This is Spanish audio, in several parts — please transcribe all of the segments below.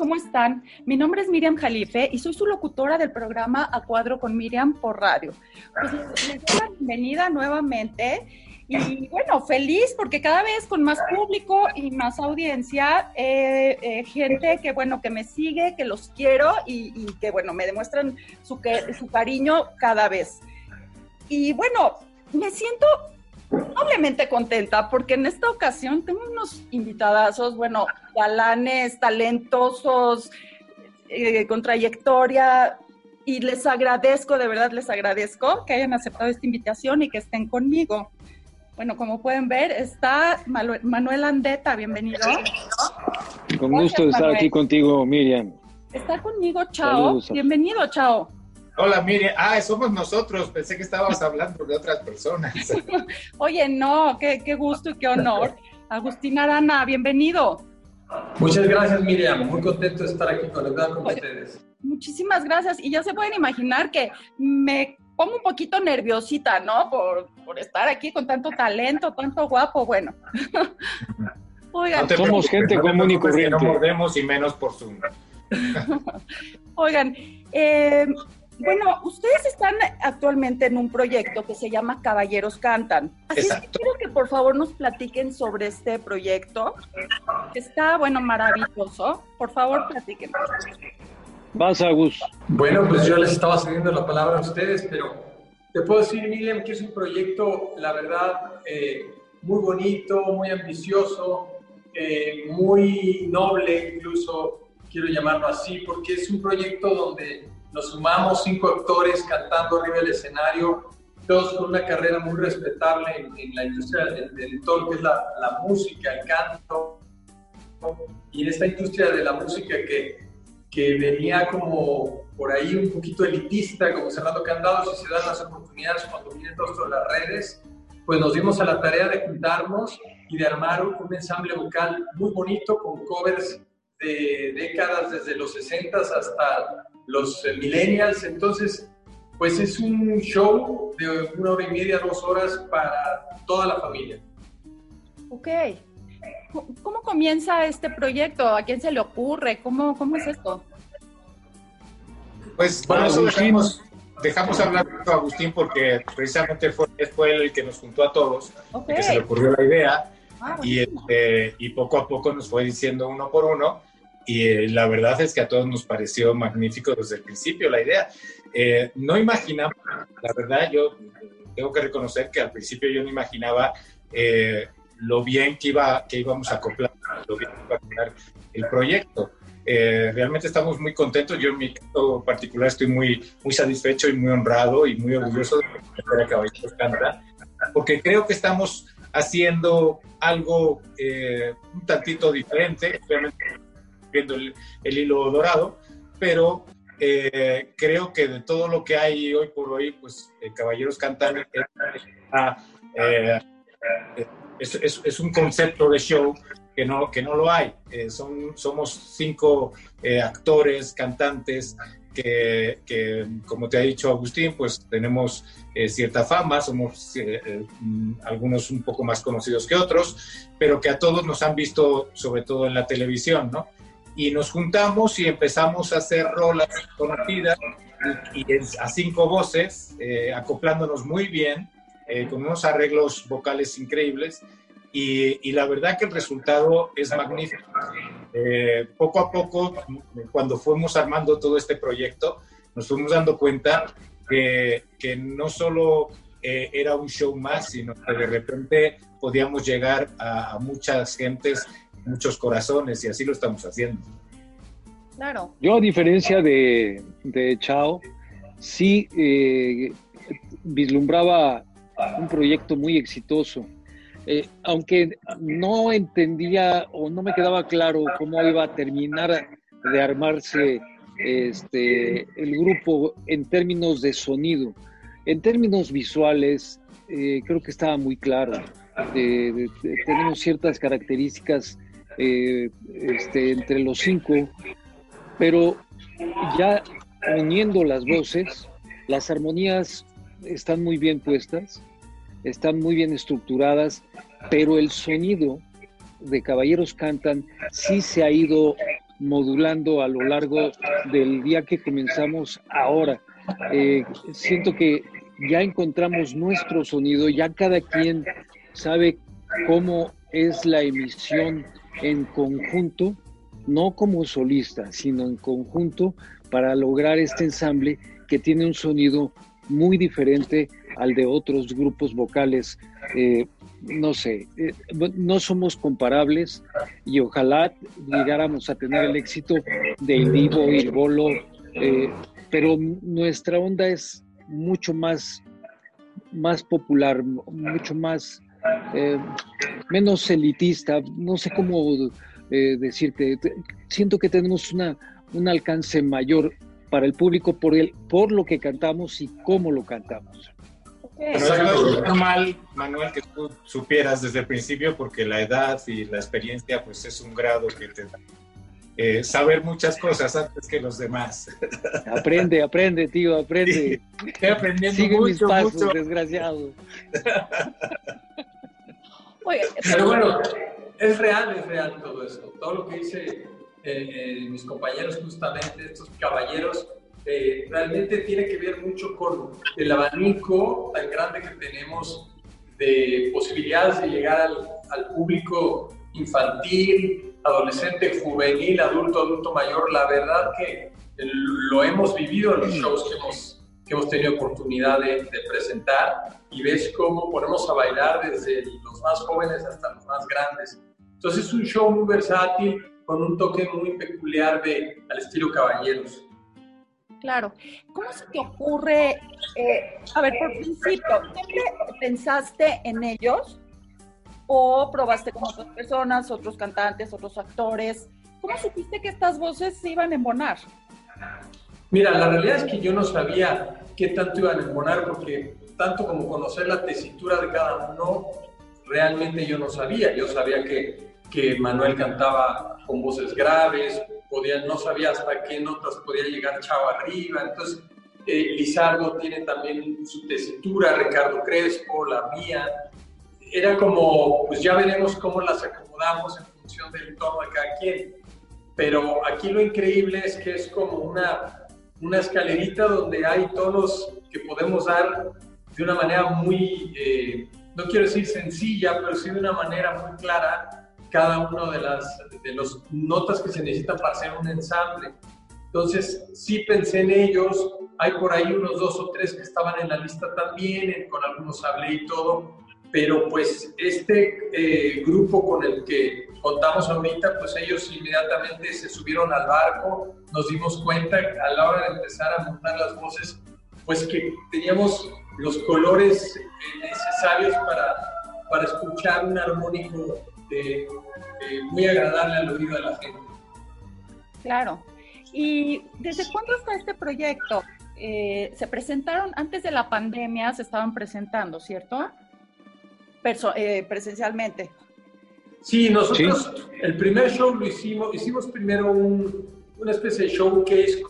¿cómo están? Mi nombre es Miriam Jalife y soy su locutora del programa A Cuadro con Miriam por radio. Pues les doy la bienvenida nuevamente y bueno, feliz porque cada vez con más público y más audiencia, eh, eh, gente que bueno, que me sigue, que los quiero y, que bueno, me demuestran su, su cariño cada vez. Y bueno, me siento doblemente contenta porque en esta ocasión tengo unos invitadazos, bueno, galanes, talentosos, eh, con trayectoria, y les agradezco, de verdad les agradezco que hayan aceptado esta invitación y que estén conmigo. Bueno, como pueden ver, está Manuel Andeta, bienvenido. Con gusto estar aquí contigo, Miriam. Está conmigo, Chao. Bienvenido, Chao. Hola Miriam, ah, somos nosotros, pensé que estabas hablando de otras personas. Oye, no, qué, gusto y qué honor. Agustín Arana, bienvenido. Muchas gracias Miriam, muy contento de estar aquí conectado con ustedes. Muchísimas gracias y ya se pueden imaginar que me pongo un poquito nerviosita, ¿no? Por, por estar aquí con tanto talento, tanto guapo, bueno. Oigan, somos gente común y corriente. No mordemos y menos por Zoom. Oigan, eh, bueno, ustedes están actualmente en un proyecto que se llama Caballeros Cantan. Así que quiero que por favor nos platiquen sobre este proyecto. Está, bueno, maravilloso. Por favor, platiquen. Vas, Agus. Bueno, pues yo les estaba cediendo la palabra a ustedes, pero te puedo decir, Miriam, que es un proyecto, la verdad, eh, muy bonito, muy ambicioso, eh, muy noble, incluso quiero llamarlo así, porque es un proyecto donde nos sumamos cinco actores cantando arriba del escenario, todos con una carrera muy respetable en, la industria del, del todo que es la, la, música, el canto, y en esta industria de la música que, que venía como por ahí un poquito elitista, como cerrando candados y se dan las oportunidades cuando vienen todos las redes, pues nos dimos a la tarea de juntarnos y de armar un ensamble vocal muy bonito con covers de décadas desde los 60 hasta los eh, millennials. Entonces, pues es un show de una hora y media, dos horas para toda la familia. Ok. ¿Cómo comienza este proyecto? ¿A quién se le ocurre? ¿Cómo, cómo es esto? Pues bueno, eso dejamos, dejamos hablar a Agustín porque precisamente fue, fue él el que nos juntó a todos, que se le ocurrió la idea ah, y, este, y poco a poco nos fue diciendo uno por uno y eh, la verdad es que a todos nos pareció magnífico desde el principio la idea. Eh, no imaginaba, la verdad yo tengo que reconocer que al principio yo no imaginaba eh, lo bien que, iba, que íbamos a acoplar, lo bien que iba a acoplar el proyecto. realmente estamos muy contentos. Yo en mi caso particular estoy muy, muy satisfecho y muy honrado y muy orgulloso de que Caballitos Canta, porque creo que estamos haciendo algo un tantito diferente. Obviamente viendo el, hilo dorado, pero eh, creo que de todo lo que hay hoy por hoy, pues eh, Caballeros Cantan eh, es, es, un concepto de show que no, que no lo hay. son, somos cinco actores, cantantes, que, que, como te ha dicho Agustín, pues tenemos cierta fama, somos mm, algunos un poco más conocidos que otros, pero que a todos nos han visto sobre todo en la televisión, ¿no? Y nos juntamos y empezamos a hacer rolas conocidas y, y a cinco voces, eh, acoplándonos muy bien, eh, con unos arreglos vocales increíbles y, y, la verdad que el resultado es magnífico. Eh, poco a poco, cuando fuimos armando todo este proyecto, nos fuimos dando cuenta que, que no solo era un show más, sino que de repente podíamos llegar a, a muchas gentes muchos corazones y así lo estamos haciendo. Claro. Yo a diferencia de, de Chao, sí eh, vislumbraba un proyecto muy exitoso. Eh, aunque no entendía o no me quedaba claro cómo iba a terminar de armarse este, el grupo en términos de sonido. En términos visuales, eh, creo que estaba muy claro. tenemos ciertas características eh, este, entre los cinco, pero ya uniendo las voces, las armonías están muy bien puestas, están muy bien estructuradas, pero el sonido de Caballeros Cantan sí se ha ido modulando a lo largo del día que comenzamos ahora. Eh, siento que ya encontramos nuestro sonido, ya cada quien sabe cómo es la emisión en conjunto, no como solista, sino en conjunto para lograr este ensamble que tiene un sonido muy diferente al de otros grupos vocales. Eh, no sé, eh, no somos comparables y ojalá llegáramos a tener el éxito de Indivo y Bolo, eh, pero nuestra onda es mucho más, más popular, mucho más, menos elitista, no sé cómo decirte, siento que tenemos una, un alcance mayor para el público por, el, por lo que cantamos y cómo lo cantamos. es normal, Manuel, que tú supieras desde el principio porque la edad y la experiencia pues es un grado que te da. Eh, saber muchas cosas antes que los demás. Aprende, aprende, tío, aprende. estoy aprendiendo Sigue mucho, mis pasos, mucho. desgraciado. Oye, Pero bueno, es real, es real todo esto. Todo lo que dice eh, eh, mis compañeros, justamente estos caballeros, eh, realmente tiene que ver mucho con el abanico tan grande que tenemos de posibilidades de llegar al, al público infantil, adolescente, juvenil, adulto, adulto mayor. La verdad que lo hemos vivido en los shows que hemos, tenido oportunidad de, de presentar y ves cómo ponemos a bailar desde los más jóvenes hasta los más grandes. Entonces es un show muy versátil, con un toque muy peculiar de, al estilo caballeros. Claro. ¿Cómo se te ocurre? eh, a ver, por principio, ¿siempre pensaste en ellos? ¿O probaste con otras personas, otros cantantes, otros actores? ¿Cómo supiste que estas voces se iban a embonar? Mira, la realidad es que yo no sabía qué tanto iban a embonar, porque tanto como conocer la tesitura de cada uno, realmente yo no sabía. Yo sabía que, que Manuel cantaba con voces graves, podía, no sabía hasta qué notas podía llegar Chavo arriba. Entonces, eh, Lizardo tiene también su tesitura, Ricardo Crespo, la mía. Era como, pues ya veremos cómo las acomodamos en función del tono de cada quien. Pero aquí lo increíble es que es como una, una escalerita donde hay tonos que podemos dar de una manera muy, eh, no quiero decir sencilla, pero sí de una manera muy clara cada uno de las de los notas que se necesitan para hacer un ensamble. Entonces, sí pensé en ellos, hay por ahí unos dos o tres que estaban en la lista también, con algunos hablé y todo, pero pues este eh, grupo con el que contamos ahorita, pues ellos inmediatamente se subieron al barco, nos dimos cuenta a la hora de empezar a montar las voces, pues que teníamos los colores eh, necesarios para, para escuchar un armónico de muy agradable al oído de la gente. Claro. ¿Y desde cuándo está este proyecto? Eh, se presentaron antes de la pandemia, se estaban presentando, ¿cierto? Perso eh, presencialmente. Sí, nosotros sí. el primer show lo hicimos, hicimos primero un, una especie de showcase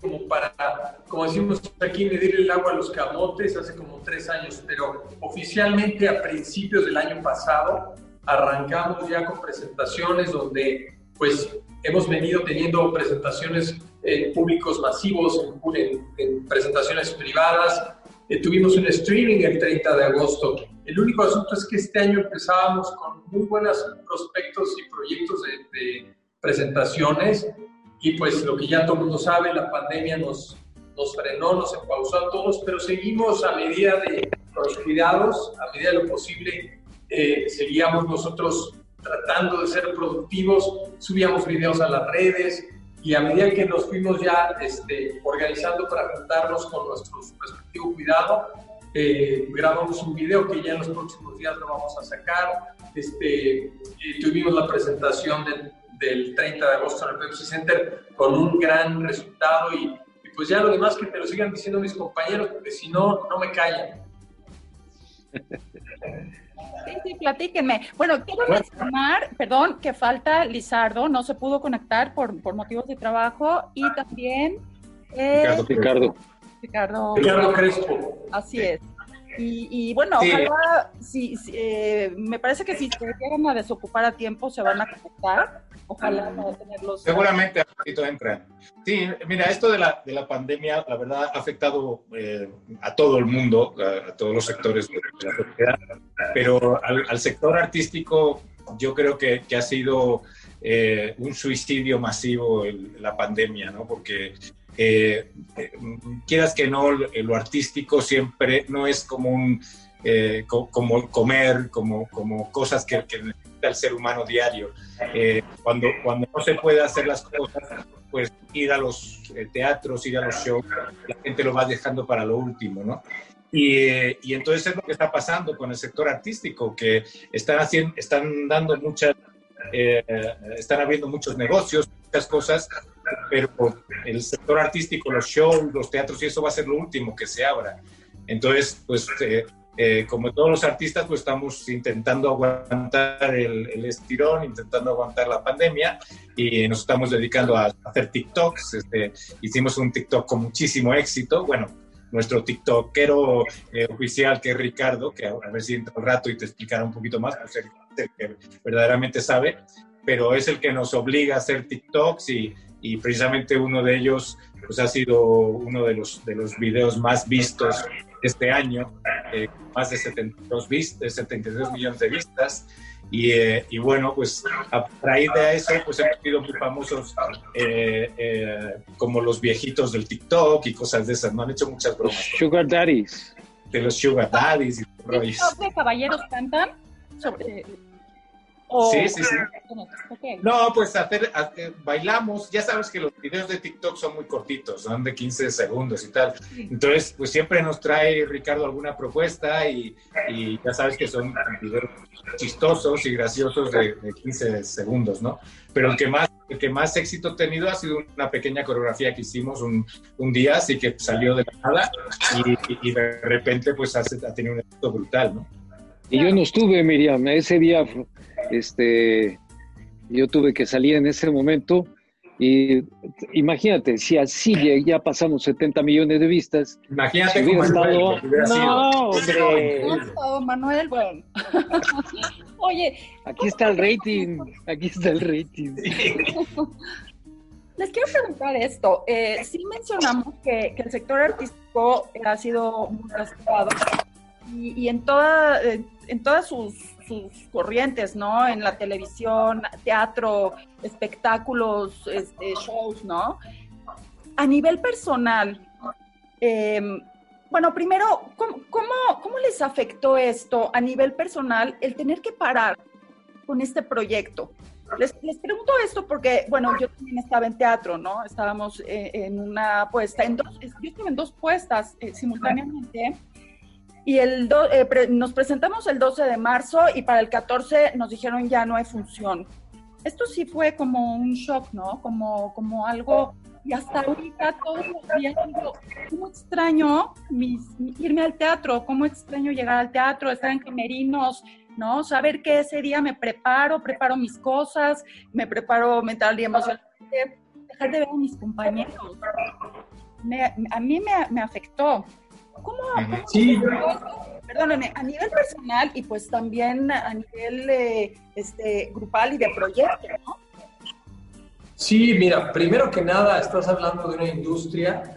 como para, como decimos aquí, medir el agua a los camotes hace como tres años, pero oficialmente a principios del año pasado arrancamos ya con presentaciones donde pues hemos venido teniendo presentaciones en públicos masivos, en, en, en presentaciones privadas. Eh, tuvimos un streaming el 30 de agosto. El único asunto es que este año empezábamos con muy buenos prospectos y proyectos de, de presentaciones y pues lo que ya todo el mundo sabe, la pandemia nos, nos frenó, nos pausó a todos, pero seguimos a medida de los cuidados, a medida de lo posible, eh, seguíamos nosotros tratando de ser productivos, subíamos videos a las redes y a medida que nos fuimos ya este, organizando para juntarnos con nuestro respectivo cuidado, eh, grabamos un video que ya en los próximos días lo vamos a sacar. Este, tuvimos la presentación del, del 30 de agosto en el Pepsi Center con un gran resultado y, y, pues ya lo demás que te lo sigan diciendo mis compañeros, porque si no, no me callan. Sí, sí, platíquenme. Bueno, quiero mencionar, perdón, que falta Lizardo, no se pudo conectar por, por motivos de trabajo y también... Eh, Ricardo. Ricardo. Ricardo Crespo. Así es. Y, bueno, ojalá, si, eh, me parece que si se llegan a desocupar a tiempo, se van a conectar. Ojalá para tenerlos. Seguramente a entran. Sí, mira, esto de la, de la pandemia, la verdad, ha afectado eh, a todo el mundo, a, todos los sectores de la sociedad, pero al, sector artístico yo creo que, que ha sido eh, un suicidio masivo la pandemia, ¿no? Porque eh, quieras que no, lo artístico siempre no es como un eh, como comer, como, como cosas que, necesita el ser humano diario. Eh, cuando, cuando no se puede hacer las cosas, pues ir a los teatros, ir a los shows, la gente lo va dejando para lo último, ¿no? Y, y, entonces es lo que está pasando con el sector artístico, que están, haciendo, están dando muchas, están habiendo muchos negocios, muchas cosas, pero el sector artístico, los shows, los teatros y eso va a ser lo último que se abra. Entonces, pues eh, eh, como todos los artistas, pues estamos intentando aguantar el, estirón, intentando aguantar la pandemia y nos estamos dedicando a hacer TikToks. Este, hicimos un TikTok con muchísimo éxito. Bueno, nuestro TikTokero eh, oficial, que es Ricardo, que a, ver si entra un rato y te explicará un poquito más, pues el, el que verdaderamente sabe, pero es el que nos obliga a hacer TikToks y y precisamente uno de ellos pues, ha sido uno de los, de los videos más vistos este año, eh, más de 72, 72 millones de vistas. Y, eh, y, bueno, pues a raíz de eso, pues hemos sido muy famosos eh, como los viejitos del TikTok y cosas de esas, ¿no? Han hecho muchas bromas. Sugar Daddies. De los Sugar Daddies. Y de caballeros cantan sobre sí, sí, sí. No, pues hacer, bailamos, ya sabes que los videos de TikTok son muy cortitos, son de 15 segundos y tal. Entonces, pues siempre nos trae Ricardo alguna propuesta y, ya sabes que son videos chistosos y graciosos de, 15 segundos, ¿no? Pero el que más el que más éxito ha tenido ha sido una pequeña coreografía que hicimos un, un día, así que salió de la nada y, de repente pues ha, ha tenido un éxito brutal, ¿no? Y yo no estuve, Miriam, ese día este, yo tuve que salir en ese momento y imagínate, si así ya pasamos 70 millones de vistas. Imagínate si estado... No, hombre. Manuel, bueno. Oye. Aquí está el rating. Aquí está el rating. Les quiero preguntar esto. Eh, sí mencionamos que, que, el sector artístico ha sido muy castigado y, y en, toda, en todas sus sus corrientes, ¿no? En la televisión, teatro, espectáculos, este, shows, ¿no? A nivel personal, em, bueno, primero, ¿cómo, les afectó esto a nivel personal el tener que parar con este proyecto? Les, pregunto esto porque, bueno, yo también estaba en teatro, ¿no? Estábamos eh, en una puesta, en dos, yo estuve en dos puestas eh, simultáneamente y el eh, nos presentamos el 12 de marzo y para el 14 nos dijeron ya no hay función. Esto sí fue como un shock, ¿no? Como, como algo, y hasta ahorita todos los días digo, ¿cómo extraño irme al teatro? ¿Cómo extraño llegar al teatro, estar en camerinos, ¿no? Saber que ese día me preparo, preparo mis cosas, me preparo mental y emocionalmente, dejar de ver a mis compañeros. a mí me, me afectó. ¿Cómo, sí. perdóname, a nivel personal y pues también a nivel eh, este, grupal y de proyecto, ¿no? Sí, mira, primero que nada estás hablando de una industria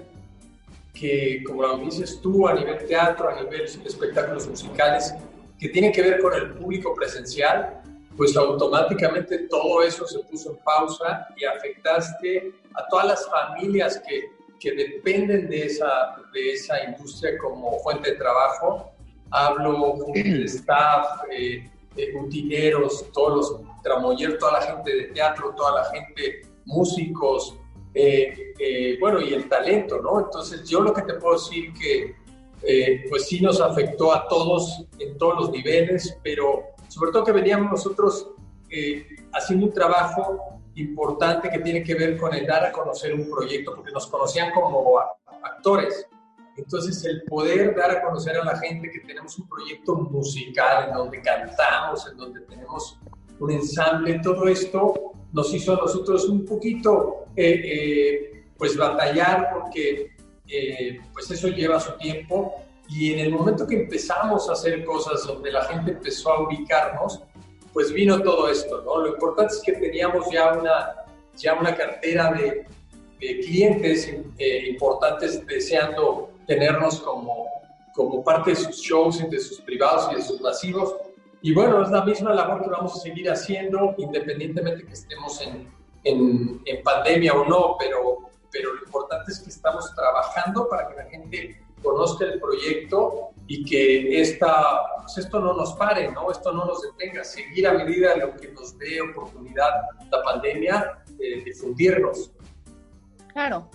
que, como lo dices tú, a nivel teatro, a nivel espectáculos musicales, que tiene que ver con el público presencial, pues automáticamente todo eso se puso en pausa y afectaste a todas las familias que que dependen de esa, de esa industria como fuente de trabajo. Hablo de staff, eh, de todos los tramoyeros, toda la gente de teatro, toda la gente, músicos, eh, eh, bueno, y el talento, ¿no? Entonces yo lo que te puedo decir que eh, pues sí nos afectó a todos en todos los niveles, pero sobre todo que veníamos nosotros haciendo un trabajo importante que tiene que ver con el dar a conocer un proyecto, porque nos conocían como actores. Entonces, el poder dar a conocer a la gente que tenemos un proyecto musical en donde cantamos, en donde tenemos un ensamble, todo esto nos hizo a nosotros un poquito, eh, eh, pues, batallar, porque eh, pues eso lleva su tiempo, Y en el momento que empezamos a hacer cosas donde la gente empezó a ubicarnos, pues vino todo esto, ¿no? Lo importante es que teníamos ya una, ya una cartera de, clientes eh, importantes deseando tenernos como, como parte de sus shows, de sus privados y de sus masivos. Y bueno, es la misma labor que vamos a seguir haciendo independientemente que estemos en, en, en pandemia o no, pero, pero lo importante es que estamos trabajando para que la gente conozca el proyecto y que esta, pues esto no nos pare, ¿no? esto no nos detenga, seguir a medida de lo que nos dé oportunidad la pandemia, eh, difundirnos. Claro.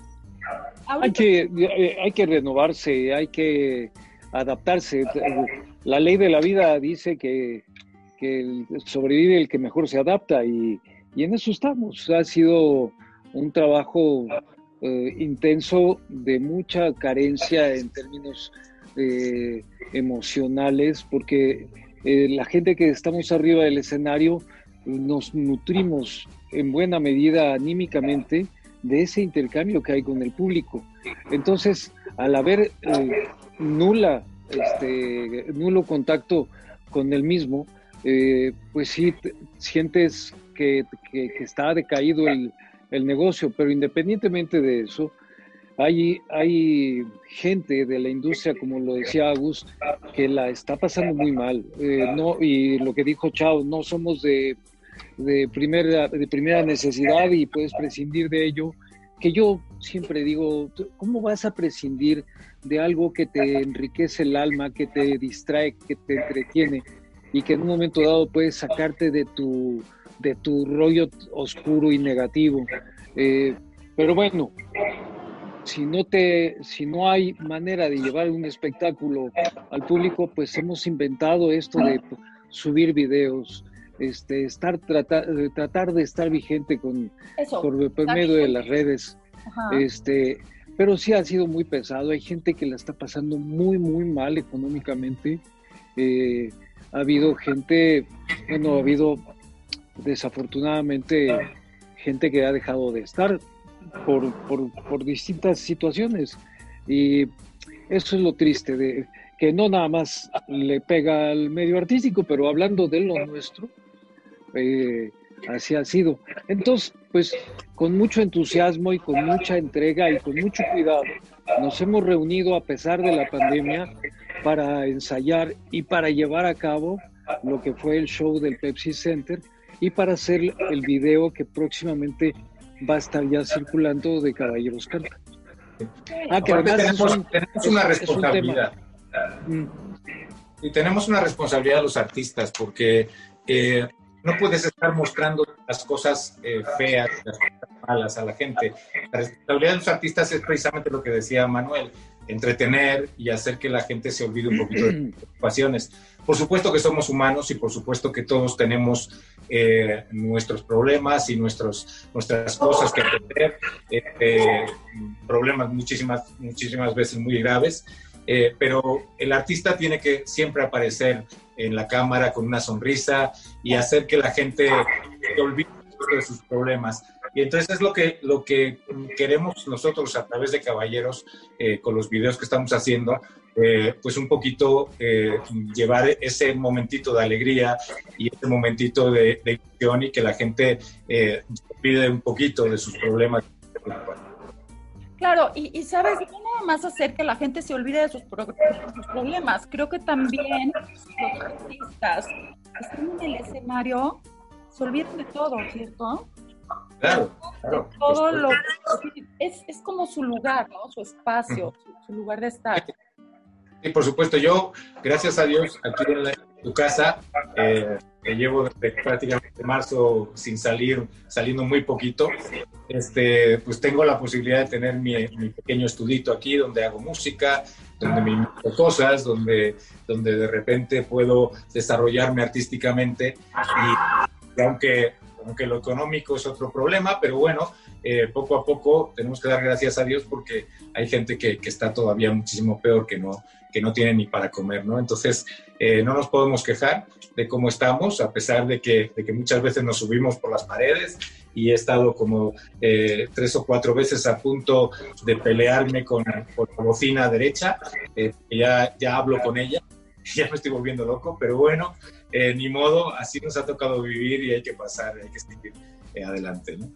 Hay que, eh, hay que renovarse, hay que adaptarse. La ley de la vida dice que, que sobrevive el que mejor se adapta y, y en eso estamos. Ha sido un trabajo eh, intenso de mucha carencia en términos eh, emocionales, porque eh, la gente que estamos arriba del escenario nos nutrimos en buena medida anímicamente de ese intercambio que hay con el público. Entonces, al haber nula, este, nulo contacto con el mismo, pues sí sientes que, está decaído el negocio, pero independientemente de eso, hay, hay gente de la industria, como lo decía Agus, que la está pasando muy mal. Eh, no, y lo que dijo Chao, no somos de, de, primera, de primera necesidad y puedes prescindir de ello. Que yo siempre digo, ¿cómo vas a prescindir de algo que te enriquece el alma, que te distrae, que te entretiene y que en un momento dado puedes sacarte de tu, de tu rollo oscuro y negativo. Eh, pero bueno, si no, te, si no hay manera de llevar un espectáculo al público, pues hemos inventado esto de subir videos, este, estar tratar, tratar de estar vigente con por, medio de las redes. Este, pero sí ha sido muy pesado. Hay gente que la está pasando muy, muy mal económicamente. Eh, ha habido gente, bueno, ha habido desafortunadamente gente que ha dejado de estar por, por, distintas situaciones. Y eso es lo triste, de que no nada más le pega al medio artístico, pero hablando de lo nuestro, eh, así ha sido. Entonces, pues con mucho entusiasmo y con mucha entrega y con mucho cuidado, nos hemos reunido a pesar de la pandemia para ensayar y para llevar a cabo lo que fue el show del Pepsi Center, y para hacer el video que próximamente va a estar ya circulando de Caballeros Canta. Ah, que tenemos, una responsabilidad. Y tenemos una responsabilidad los artistas porque eh, no puedes estar mostrando las cosas eh, feas, las cosas malas a la gente. La responsabilidad de los artistas es precisamente lo que decía Manuel, entretener y hacer que la gente se olvide un poquito de sus preocupaciones. Por supuesto que somos humanos y por supuesto que todos tenemos eh, nuestros problemas y nuestros, nuestras cosas que atender, eh, eh, problemas muchísimas, muchísimas veces muy graves, pero el artista tiene que siempre aparecer en la cámara con una sonrisa y hacer que la gente se olvide de sus problemas. Y entonces es lo que, lo que queremos nosotros a través de Caballeros, con los videos que estamos haciendo, eh, pues un poquito eh, llevar ese momentito de alegría y ese momentito de, de ilusión y que la gente eh, pide un poquito de sus problemas. Claro, y, sabes, no nada más hacer que la gente se olvide de sus, problemas, creo que también los artistas que están en el escenario se olvidan de todo, ¿cierto? Claro, claro. Todo lo, es, es como su lugar, ¿no? Su espacio, su lugar de estar. Sí, por supuesto. Yo, gracias a Dios, aquí en, tu casa, eh, que llevo desde prácticamente marzo sin salir, saliendo muy poquito, este, pues tengo la posibilidad de tener mi, pequeño estudito aquí donde hago música, donde me invento cosas, donde, donde de repente puedo desarrollarme artísticamente. Y, aunque, aunque lo económico es otro problema, pero bueno, eh, poco a poco tenemos que dar gracias a Dios porque hay gente que, que está todavía muchísimo peor que no, que no tienen ni para comer, ¿no? Entonces, Eh, no nos podemos quejar de cómo estamos, a pesar de que, de que muchas veces nos subimos por las paredes y he estado como eh, tres o cuatro veces a punto de pelearme con, con la bocina derecha. Eh, ya, ya hablo con ella, ya me estoy volviendo loco, pero bueno, ni modo, así nos ha tocado vivir y hay que pasar, hay que seguir adelante. ¿no?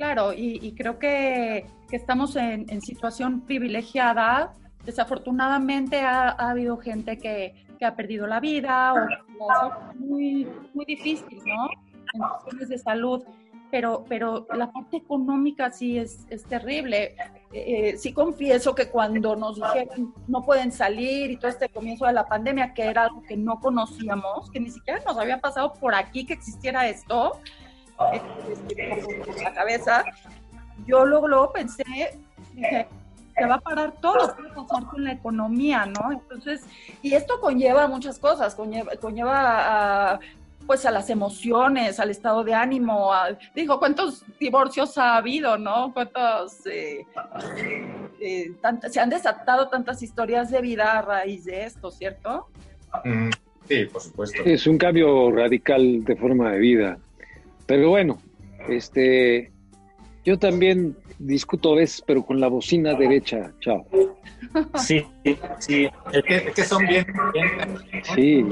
Claro, y, creo que, que estamos en, en, situación privilegiada. Desafortunadamente ha, ha habido gente que, que, ha perdido la vida o muy, muy difícil, ¿no? En cuestiones de salud. Pero, pero la parte económica sí es, es terrible. Eh, sí confieso que cuando nos dijeron no pueden salir y todo este comienzo de la pandemia, que era algo que no conocíamos, que ni siquiera nos había pasado por aquí que existiera esto, la cabeza, yo luego, pensé, dije, se va a parar todo, ¿qué va a pasar con la economía, no? Entonces, y esto conlleva muchas cosas, conlleva, conlleva a, pues a las emociones, al estado de ánimo, digo, ¿cuántos divorcios ha habido, no? ¿Cuántos, eh, eh, se han desatado tantas historias de vida a raíz de esto, ¿cierto? Mm, sí, por supuesto. Es un cambio radical de forma de vida. Pero bueno, este, yo también discuto a veces, pero con la bocina derecha. Chao. Sí, sí, es que, son bien, Sí,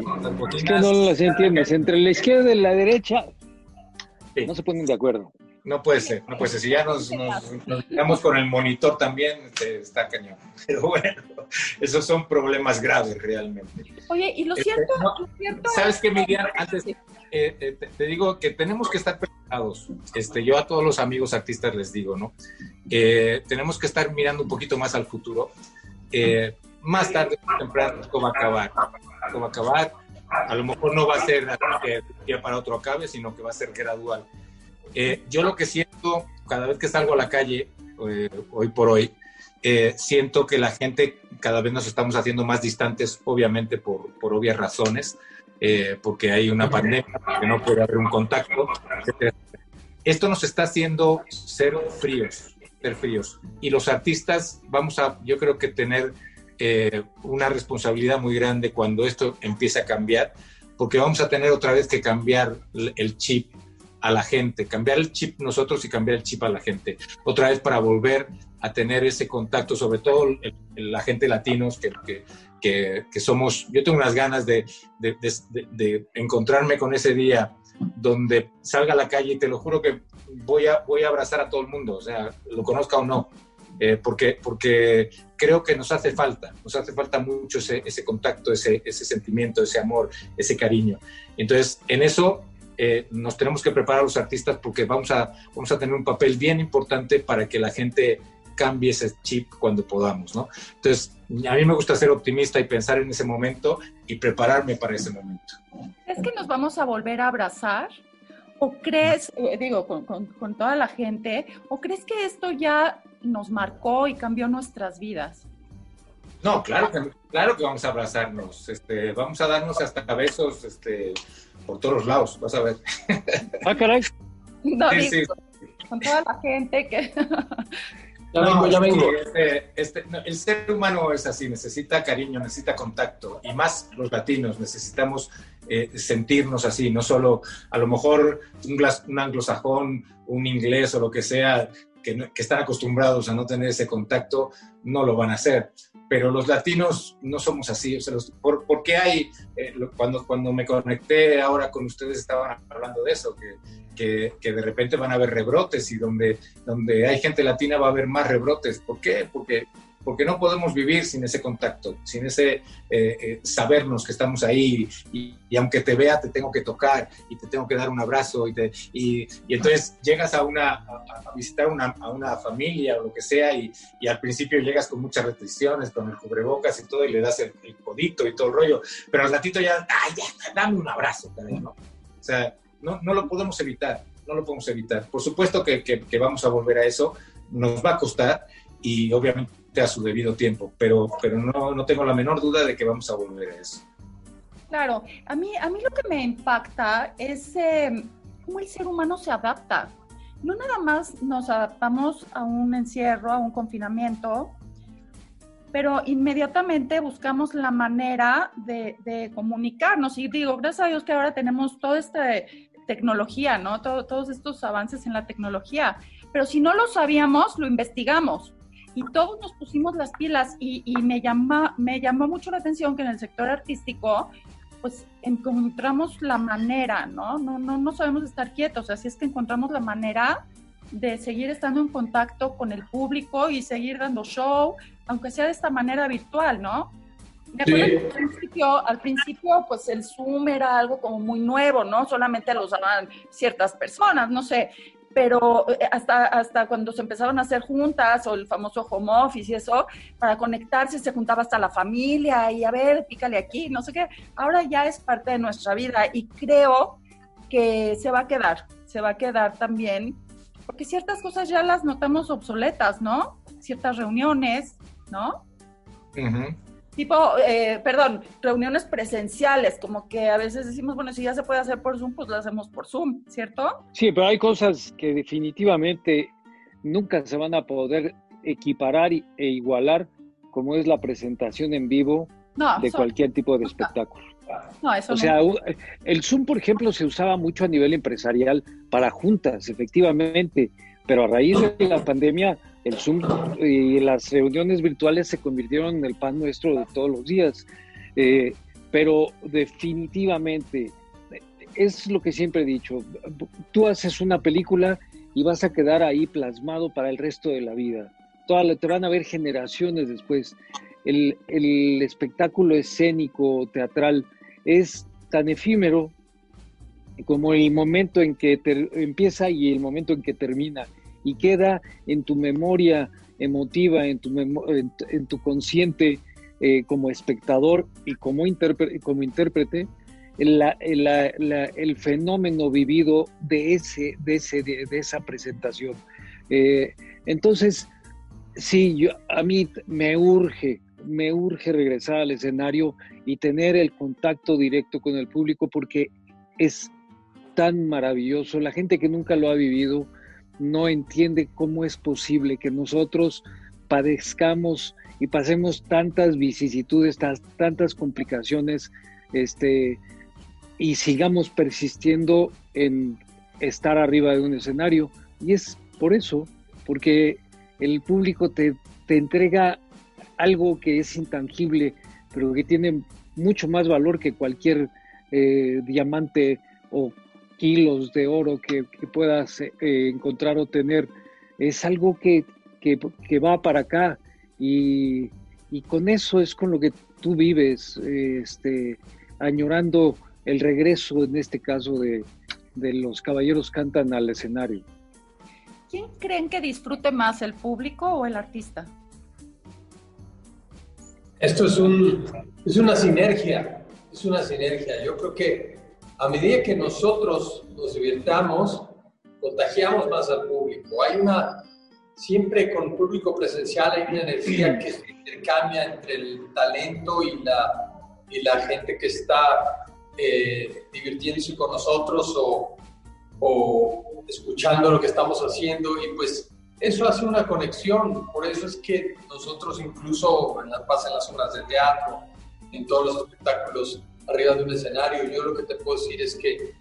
es que no las entiendes. Entre la izquierda y la derecha no se ponen de acuerdo. No puede ser, no puede ser. Si ya nos, nos, con el monitor también, este, está cañón. Pero bueno, esos son problemas graves realmente. Oye, y lo este, cierto, lo cierto ¿sabes qué, Miriam? Antes, eh, eh, te, digo que tenemos que estar preparados. Este, yo a todos los amigos artistas les digo, ¿no? Que tenemos que estar mirando un poquito más al futuro. Eh, más tarde o temprano esto va a acabar. Esto va a acabar. A lo mejor no va a ser que día para otro acabe, sino que va a ser gradual. yo lo que siento cada vez que salgo a la calle, hoy por hoy, siento que la gente cada vez nos estamos haciendo más distantes, obviamente por, por obvias razones. Eh, porque hay una pandemia, porque no puede haber un contacto, Esto nos está haciendo ser fríos, Y los artistas vamos a, yo creo que tener eh, una responsabilidad muy grande cuando esto empiece a cambiar, porque vamos a tener otra vez que cambiar el chip a la gente, cambiar el chip nosotros y cambiar el chip a la gente. Otra vez para volver a tener ese contacto, sobre todo la gente latinos que, que, que, somos, yo tengo unas ganas de, de, de, encontrarme con ese día donde salga a la calle y te lo juro que voy a, voy a abrazar a todo el mundo, o sea, lo conozca o no, eh, porque, porque creo que nos hace falta, nos hace falta mucho ese, ese contacto, ese, ese sentimiento, ese amor, ese cariño. Entonces, en eso eh, nos tenemos que preparar los artistas porque vamos a, vamos a tener un papel bien importante para que la gente cambie ese chip cuando podamos, ¿no? Entonces, a mí me gusta ser optimista y pensar en ese momento y prepararme para ese momento. ¿Crees que nos vamos a volver a abrazar? ¿O crees, eh, digo, con, con, toda la gente, o crees que esto ya nos marcó y cambió nuestras vidas? No, claro que, claro que vamos a abrazarnos, este, vamos a darnos hasta besos este, por todos lados, vas a ver. Ah, caray. Con toda la gente que... Ya vengo, ya vengo. Este, este, el ser humano es así, necesita cariño, necesita contacto, y más los latinos, necesitamos eh, sentirnos así, no solo a lo mejor un, un anglosajón, un inglés o lo que sea, que, que, están acostumbrados a no tener ese contacto, no lo van a hacer. Pero los latinos no somos así. O sea, ¿por, ¿por, qué hay, eh, cuando, cuando me conecté ahora con ustedes estaban hablando de eso, que que, de repente van a haber rebrotes y donde, donde hay gente latina va a haber más rebrotes. ¿Por qué? Porque, porque no podemos vivir sin ese contacto, sin ese eh, eh, sabernos que estamos ahí y, aunque te vea te tengo que tocar y te tengo que dar un abrazo y, te, y, entonces llegas a, una, a, visitar una, a una familia o lo que sea y, al principio llegas con muchas restricciones, con el cubrebocas y todo y le das el, codito y todo el rollo, pero al ratito ya, ay, ya, dame un abrazo, ¿no? O sea, no, no lo podemos evitar, no lo podemos evitar. Por supuesto que, que, vamos a volver a eso, nos va a costar y obviamente a su debido tiempo, pero, pero no, no tengo la menor duda de que vamos a volver a eso. Claro, a mí, a mí lo que me impacta es eh, cómo el ser humano se adapta. No nada más nos adaptamos a un encierro, a un confinamiento, pero inmediatamente buscamos la manera de, comunicarnos. Y digo, gracias a Dios que ahora tenemos toda esta tecnología, ¿no? todos estos avances en la tecnología. Pero si no lo sabíamos, lo investigamos. Y todos nos pusimos las pilas y, y me, llama, me llamó mucho la atención que en el sector artístico pues encontramos la manera, ¿no? No, no, no sabemos estar quietos, así es que encontramos la manera de seguir estando en contacto con el público y seguir dando show, aunque sea de esta manera virtual, ¿no? Me acuerdo que al principio, al principio, pues el Zoom era algo como muy nuevo, ¿no? Solamente lo usaban ciertas personas, no sé, pero eh, hasta, hasta cuando se empezaron a hacer juntas o el famoso home office y eso, para conectarse se juntaba hasta la familia y a ver, pícale aquí, no sé qué. Ahora ya es parte de nuestra vida y creo que se va a quedar, se va a quedar también, porque ciertas cosas ya las notamos obsoletas, ¿no? Ciertas reuniones, ¿no? Tipo, eh, perdón, reuniones presenciales, como que a veces decimos, bueno, si ya se puede hacer por Zoom, pues lo hacemos por Zoom, ¿cierto? Sí, pero hay cosas que definitivamente nunca se van a poder equiparar e igualar, como es la presentación en vivo de cualquier tipo de espectáculo. No, eso o sea, el Zoom, por ejemplo, se usaba mucho a nivel empresarial para juntas, efectivamente, pero a raíz de la pandemia el Zoom y las reuniones virtuales se convirtieron en el pan nuestro de todos los días. Eh, pero definitivamente, es lo que siempre he dicho, tú haces una película y vas a quedar ahí plasmado para el resto de la vida. Toda, te van a ver generaciones después. El, el espectáculo escénico, teatral, es tan efímero como el momento en que empieza y el momento en que termina y queda en tu memoria emotiva, en tu, en, tu consciente eh, como espectador y como, como intérprete, el fenómeno vivido de, ese, de, ese, de, esa presentación. Eh, entonces, sí, yo, a mí me urge, me urge regresar al escenario y tener el contacto directo con el público porque es tan maravilloso. La gente que nunca lo ha vivido, no entiende cómo es posible que nosotros padezcamos y pasemos tantas vicisitudes, tantas complicaciones, este, y sigamos persistiendo en estar arriba de un escenario. Y es por eso, porque el público te, entrega algo que es intangible, pero que tiene mucho más valor que cualquier eh, diamante o kilos de oro que, puedas eh, encontrar o tener, es algo que, va para acá y, con eso es con lo que tú vives, este, añorando el regreso, en este caso, de, de los caballeros cantan al escenario. ¿Quién creen que disfrute más, el público o el artista? Esto es, un, es una sinergia, es una sinergia. Yo creo que a medida que nosotros nos divirtamos, contagiamos más al público. Hay una, siempre con público presencial hay una energía que se intercambia entre el talento y la, y la gente que está eh, divirtiéndose con nosotros o, o escuchando lo que estamos haciendo y pues eso hace una conexión, por eso es que nosotros incluso en las, en las obras de teatro, en todos los espectáculos, arriba de un escenario. Yo lo que te puedo decir es que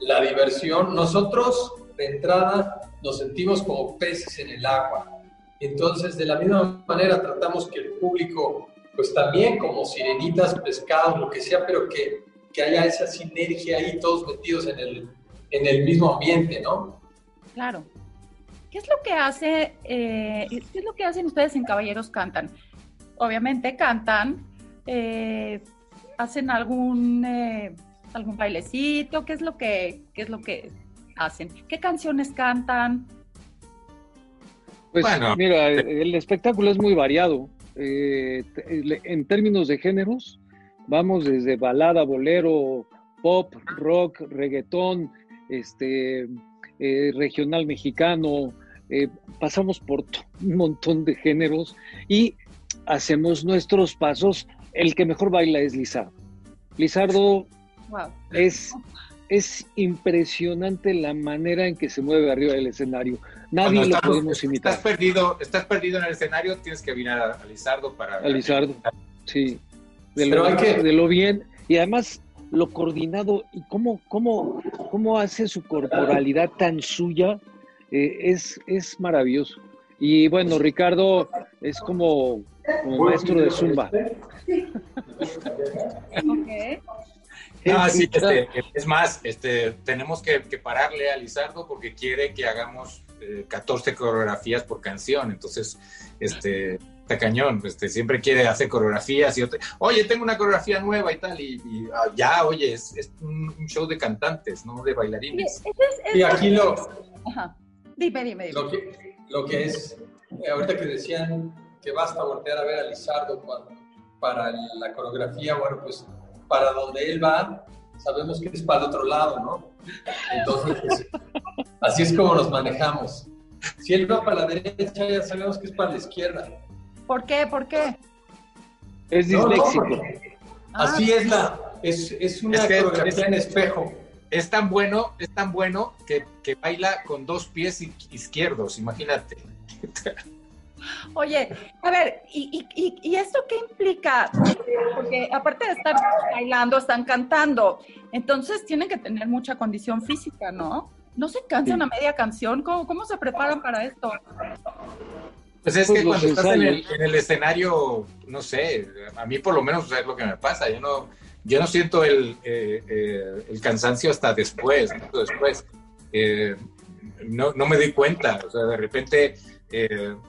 la diversión, nosotros de entrada nos sentimos como peces en el agua. Entonces, de la misma manera tratamos que el público, pues también como sirenitas, pescados, lo que sea, pero que, que haya esa sinergia ahí, todos metidos en el, en el mismo ambiente, ¿no? Claro. ¿Qué es lo que hace, eh, qué es lo que hacen ustedes en Caballeros Cantan? Obviamente cantan, eh, hacen algún eh, algún bailecito, ¿qué es lo que qué es lo que hacen? ¿Qué canciones cantan? Pues mira, el espectáculo es muy variado. Eh, en términos de géneros, vamos desde balada, bolero, pop, rock, reggaetón, este, eh, regional mexicano, pasamos por un montón de géneros y hacemos nuestros pasos el que mejor baila es Lizardo. Lizardo es es impresionante la manera en que se mueve arriba del escenario. Nadie lo podemos imitar. Estás perdido, estás perdido en el escenario, tienes que venir a, Lizardo para... A Lizardo, sí. De lo, de lo bien. Y además lo coordinado y cómo, cómo, cómo hace su corporalidad tan suya eh, es, es maravilloso. Y bueno, Ricardo es como, maestro de Zumba. Ah, sí, este, es más, este, tenemos que, pararle a Lizardo porque quiere que hagamos 14 eh, coreografías por canción. Entonces, este, está cañón. Este, siempre quiere hacer coreografías y oye, tengo una coreografía nueva y tal. Y, ah, ya, oye, es, un, show de cantantes, no de bailarines. Y aquí lo. Dime, dime, Lo que, lo que es, eh, ahorita que decían que basta voltear a ver a Lizardo para la coreografía, bueno, pues para donde él va, sabemos que es para el otro lado, ¿no? Entonces, pues, así es como nos manejamos. Si él va para la derecha, ya sabemos que es para la izquierda. ¿Por qué? ¿Por qué? Es disléxico. así es la, es, es una coreografía en espejo. Es tan bueno, es tan bueno que, que baila con dos pies izquierdos, imagínate. Oye, a ver, ¿y, y, esto qué implica? Porque aparte de estar bailando, están cantando. Entonces tienen que tener mucha condición física, ¿no? ¿No se cansan a media canción? ¿Cómo, ¿Cómo se preparan para esto? Pues es que pues cuando estás en el, escenario, no sé, a mí por lo menos es lo que me pasa. Yo no, yo no siento el, eh, eh, el cansancio hasta después, después. Eh, no, no me doy cuenta, o sea, de repente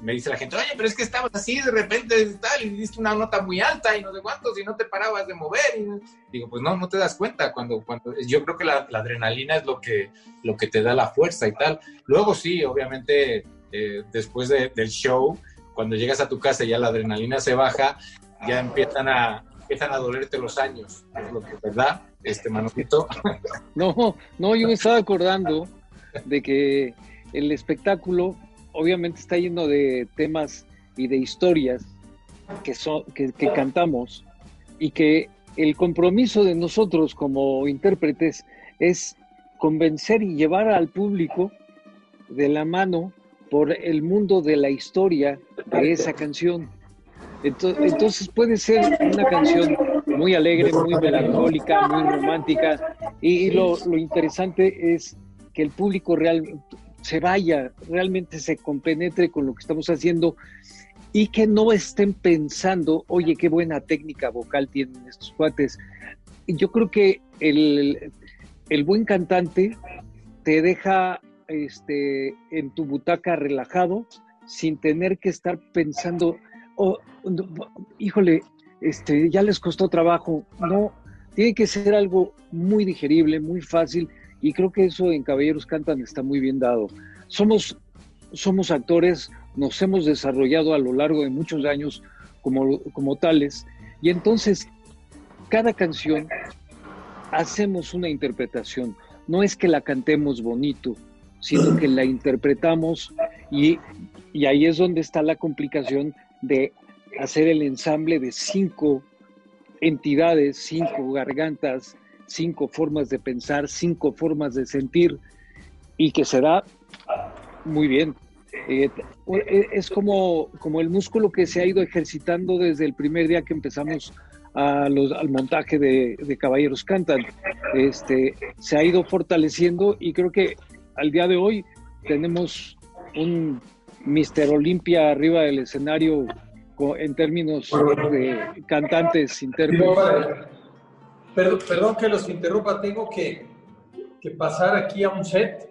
me dice la gente, oye, pero es que estabas así de repente tal, y diste una nota muy alta y no sé cuántos, y no te parabas de mover. Y digo, pues no, no te das cuenta. Cuando, cuando yo creo que la, adrenalina es lo que, lo que te da la fuerza y tal. Luego sí, obviamente, después del show, cuando llegas a tu casa y ya la adrenalina se baja, ya empiezan a, empiezan a dolerte los años, es lo que, ¿verdad? Este Manolito. No, no, yo me estaba acordando de que el espectáculo obviamente está lleno de temas y de historias que, son, que, cantamos y que el compromiso de nosotros como intérpretes es convencer y llevar al público de la mano por el mundo de la historia de esa canción. Entonces, puede ser una canción muy alegre, muy melancólica, muy romántica y, lo, interesante es que el público realmente se vaya, realmente se compenetre con lo que estamos haciendo y que no estén pensando, oye, qué buena técnica vocal tienen estos cuates. Yo creo que el, buen cantante te deja este, en tu butaca relajado sin tener que estar pensando, oh, híjole, este, ya les costó trabajo. No, tiene que ser algo muy digerible, muy fácil y creo que eso en Caballeros Cantan está muy bien dado. Somos, somos actores, nos hemos desarrollado a lo largo de muchos años como, como tales, y entonces cada canción hacemos una interpretación. No es que la cantemos bonito, sino que la interpretamos y, y ahí es donde está la complicación de hacer el ensamble de cinco entidades, cinco gargantas, cinco formas de pensar, cinco formas de sentir y que se da muy bien. Eh, eh, es como, como el músculo que se ha ido ejercitando desde el primer día que empezamos a los, al montaje de, Caballeros Cantan. Este, se ha ido fortaleciendo y creo que al día de hoy tenemos un Mister Olimpia arriba del escenario en términos de cantantes, intérpretes. Perdón, que los interrumpa, tengo que, pasar aquí a un set.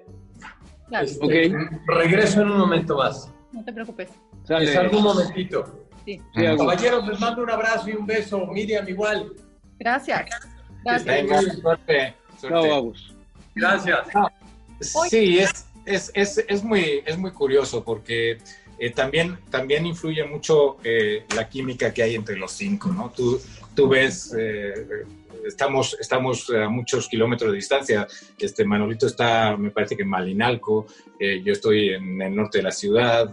Este, regreso en un momento más. No te preocupes. Es algún momentito. Sí. Caballeros, les mando un abrazo y un beso. Miriam, igual. Gracias. Gracias. suerte. Gracias. Sí, es, es, muy, es muy curioso porque eh, también, también influye mucho eh, la química que hay entre los cinco, ¿no? Tú, tú ves eh, estamos, estamos a muchos kilómetros de distancia. Este Manolito está, me parece que en Malinalco, yo estoy en el norte de la ciudad,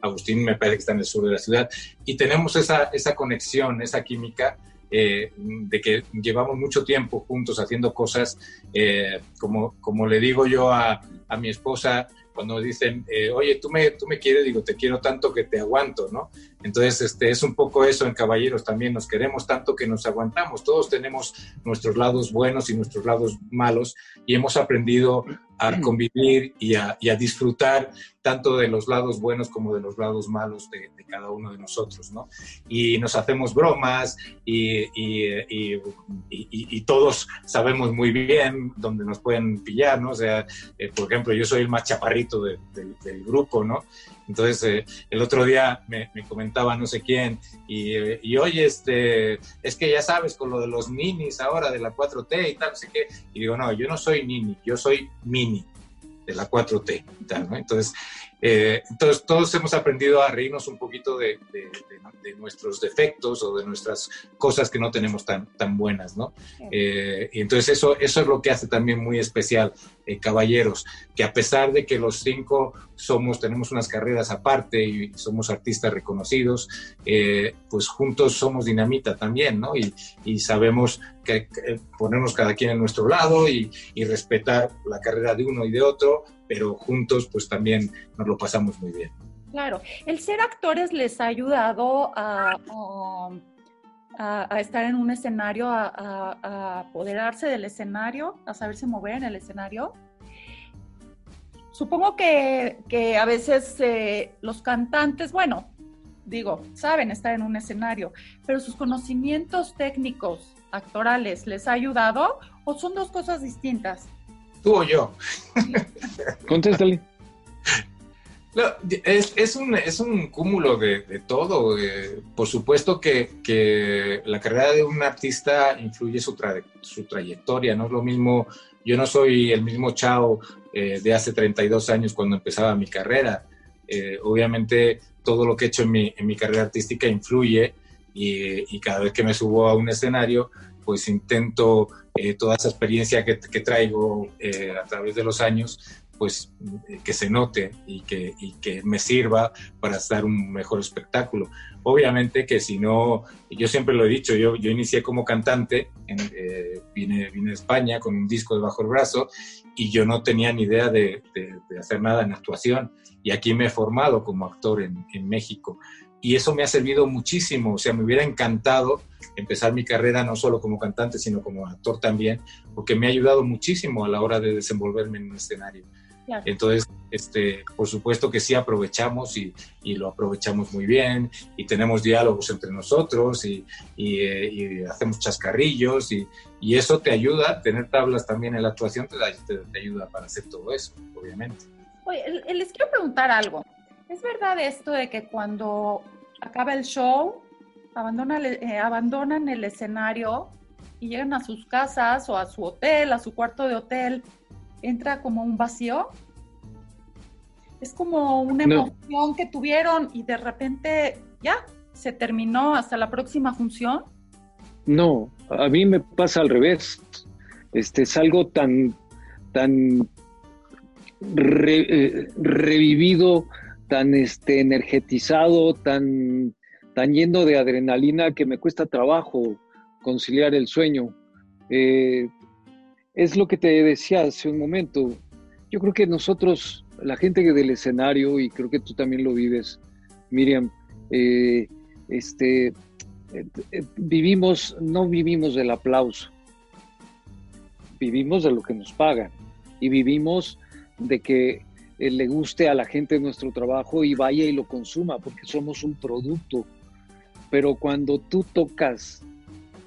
Agustín me parece que está en el sur de la ciudad, y tenemos esa, esa conexión, esa química eh, de que llevamos mucho tiempo juntos haciendo cosas, eh, como, como le digo yo a, a mi esposa, cuando dicen, eh, oye, tú me, tú me quieres, digo, te quiero tanto que te aguanto, ¿no? Entonces, este, es un poco eso en Caballeros también, nos queremos tanto que nos aguantamos, todos tenemos nuestros lados buenos y nuestros lados malos y hemos aprendido a convivir y a, y a disfrutar tanto de los lados buenos como de los lados malos de, de cada uno de nosotros, ¿no? Y nos hacemos bromas y, y, y, todos sabemos muy bien dónde nos pueden pillar, ¿no? O sea, eh, por ejemplo, yo soy el más chaparrito de, de, del grupo, ¿no? Entonces, eh, el otro día me, me, comentaba no sé quién, y, eh, y, oye, este, es que ya sabes, con lo de los ninis ahora, de la 4T y tal, no sé qué. Y digo, no, yo no soy nini, yo soy mini de la 4T. Tal, ¿no? Entonces, eh, entonces, todos hemos aprendido a reírnos un poquito de, de, de, de, nuestros defectos o de nuestras cosas que no tenemos tan, tan buenas, ¿no? Eh, y entonces eso, eso es lo que hace también muy especial eh, Caballeros, que a pesar de que los cinco somos, tenemos unas carreras aparte y somos artistas reconocidos, eh, pues juntos somos dinamita también, ¿no? Y, y sabemos que, que, ponernos cada quien en nuestro lado y, y respetar la carrera de uno y de otro, pero juntos pues también nos lo pasamos muy bien. Claro, el ser actores les ha ayudado a, estar en un escenario, a, a, apoderarse del escenario, a saberse mover en el escenario. Supongo que, que a veces eh, los cantantes, bueno, digo, saben estar en un escenario, pero sus conocimientos técnicos, actorales, ¿les ha ayudado o son dos cosas distintas? Tú o yo. Contéstale. No, es, es, un, es un cúmulo de, de todo. Eh, por supuesto que, que, la carrera de un artista influye su, tra su, trayectoria. No es lo mismo, yo no soy el mismo Chao eh, de hace 32 años cuando empezaba mi carrera. Eh, obviamente todo lo que he hecho en mi, en mi carrera artística influye y, y, cada vez que me subo a un escenario, pues intento eh, toda esa experiencia que, traigo eh, a través de los años, pues eh, que se note y que, que me sirva para dar un mejor espectáculo. Obviamente que si no, yo siempre lo he dicho, yo, yo inicié como cantante, en, eh, vine, a España con un disco debajo del brazo y yo no tenía ni idea de, de, de hacer nada en actuación y aquí me he formado como actor en, en México y eso me ha servido muchísimo, o sea, me hubiera encantado empezar mi carrera no solo como cantante, sino como actor también, porque me ha ayudado muchísimo a la hora de desenvolverme en un escenario. Claro. Entonces, este, por supuesto que sí aprovechamos y, y, lo aprovechamos muy bien y tenemos diálogos entre nosotros y, y, eh, y hacemos chascarrillos y, eso te ayuda, tener tablas también en la actuación te, te, te ayuda para hacer todo eso, obviamente. Oye, les quiero preguntar algo. ¿Es verdad esto de que cuando acaba el show, abandona, eh, abandonan el escenario y llegan a sus casas o a su hotel, a su cuarto de hotel, entra como un vacío? Es como una emoción no. que tuvieron y de repente ya se terminó hasta la próxima función. No, a mí me pasa al revés. Este es algo tan, tan re, eh, revivido tan este, energetizado, tan, tan lleno de adrenalina que me cuesta trabajo conciliar el sueño. Eh, es lo que te decía hace un momento. Yo creo que nosotros, la gente del escenario, y creo que tú también lo vives, Miriam, eh, este, eh, vivimos, no vivimos del aplauso, vivimos de lo que nos pagan y vivimos de que le guste a la gente nuestro trabajo y vaya y lo consuma, porque somos un producto. Pero cuando tú tocas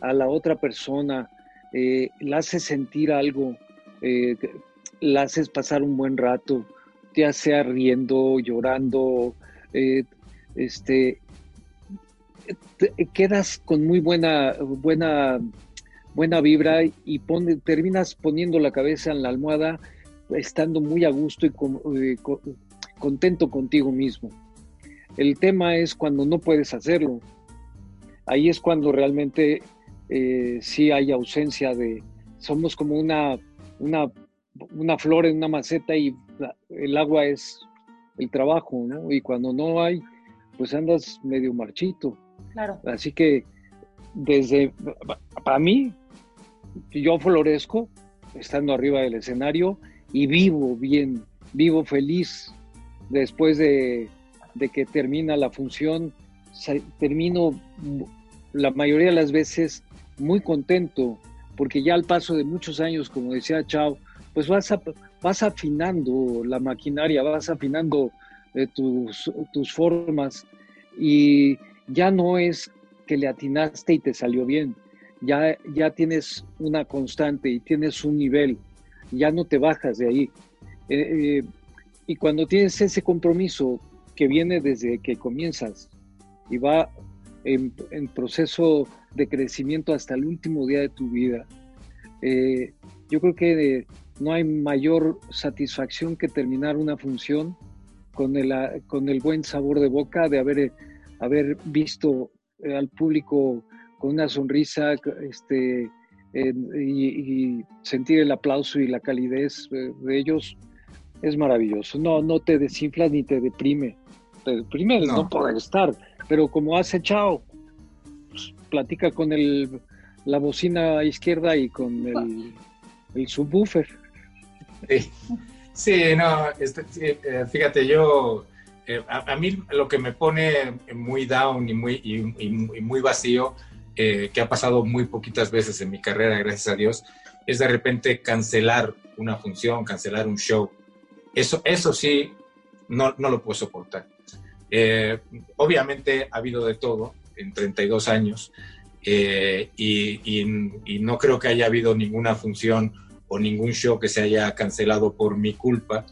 a la otra persona, eh, la haces sentir algo, eh, la haces pasar un buen rato, ya sea riendo, llorando, eh, este, te quedas con muy buena, buena, buena vibra y pone, terminas poniendo la cabeza en la almohada estando muy a gusto y con, con, contento contigo mismo. El tema es cuando no puedes hacerlo. Ahí es cuando realmente eh, sí hay ausencia de... Somos como una, una, una flor en una maceta y la, el agua es el trabajo, ¿no? Y cuando no hay, pues andas medio marchito. Claro. Así que desde, para mí, yo florezco estando arriba del escenario y vivo bien, vivo feliz después de, que termina la función, termino la mayoría de las veces muy contento, porque ya al paso de muchos años, como decía Chao, pues vas, vas afinando la maquinaria, vas afinando eh, tus, tus formas y ya no es que le atinaste y te salió bien, ya, ya tienes una constante y tienes un nivel, ya no te bajas de ahí. Eh, eh, y cuando tienes ese compromiso que viene desde que comienzas y va en, proceso de crecimiento hasta el último día de tu vida, eh, yo creo que no hay mayor satisfacción que terminar una función con el, con el buen sabor de boca de haber, haber visto al público con una sonrisa este, y, sentir el aplauso y la calidez de ellos es maravilloso. No, no te desinfla ni te deprime. Te deprime no, no poder estar, pero como hace Chao, pues, platica con el, la bocina izquierda y con el, subwoofer. Sí, no, este, eh, fíjate, yo, eh, a, mí lo que me pone muy down y muy, y muy vacío eh, que ha pasado muy poquitas veces en mi carrera, gracias a Dios, es de repente cancelar una función, cancelar un show. Eso, eso sí, no, no lo puedo soportar. Eh, obviamente ha habido de todo en 32 años eh, y, y, no creo que haya habido ninguna función o ningún show que se haya cancelado por mi culpa,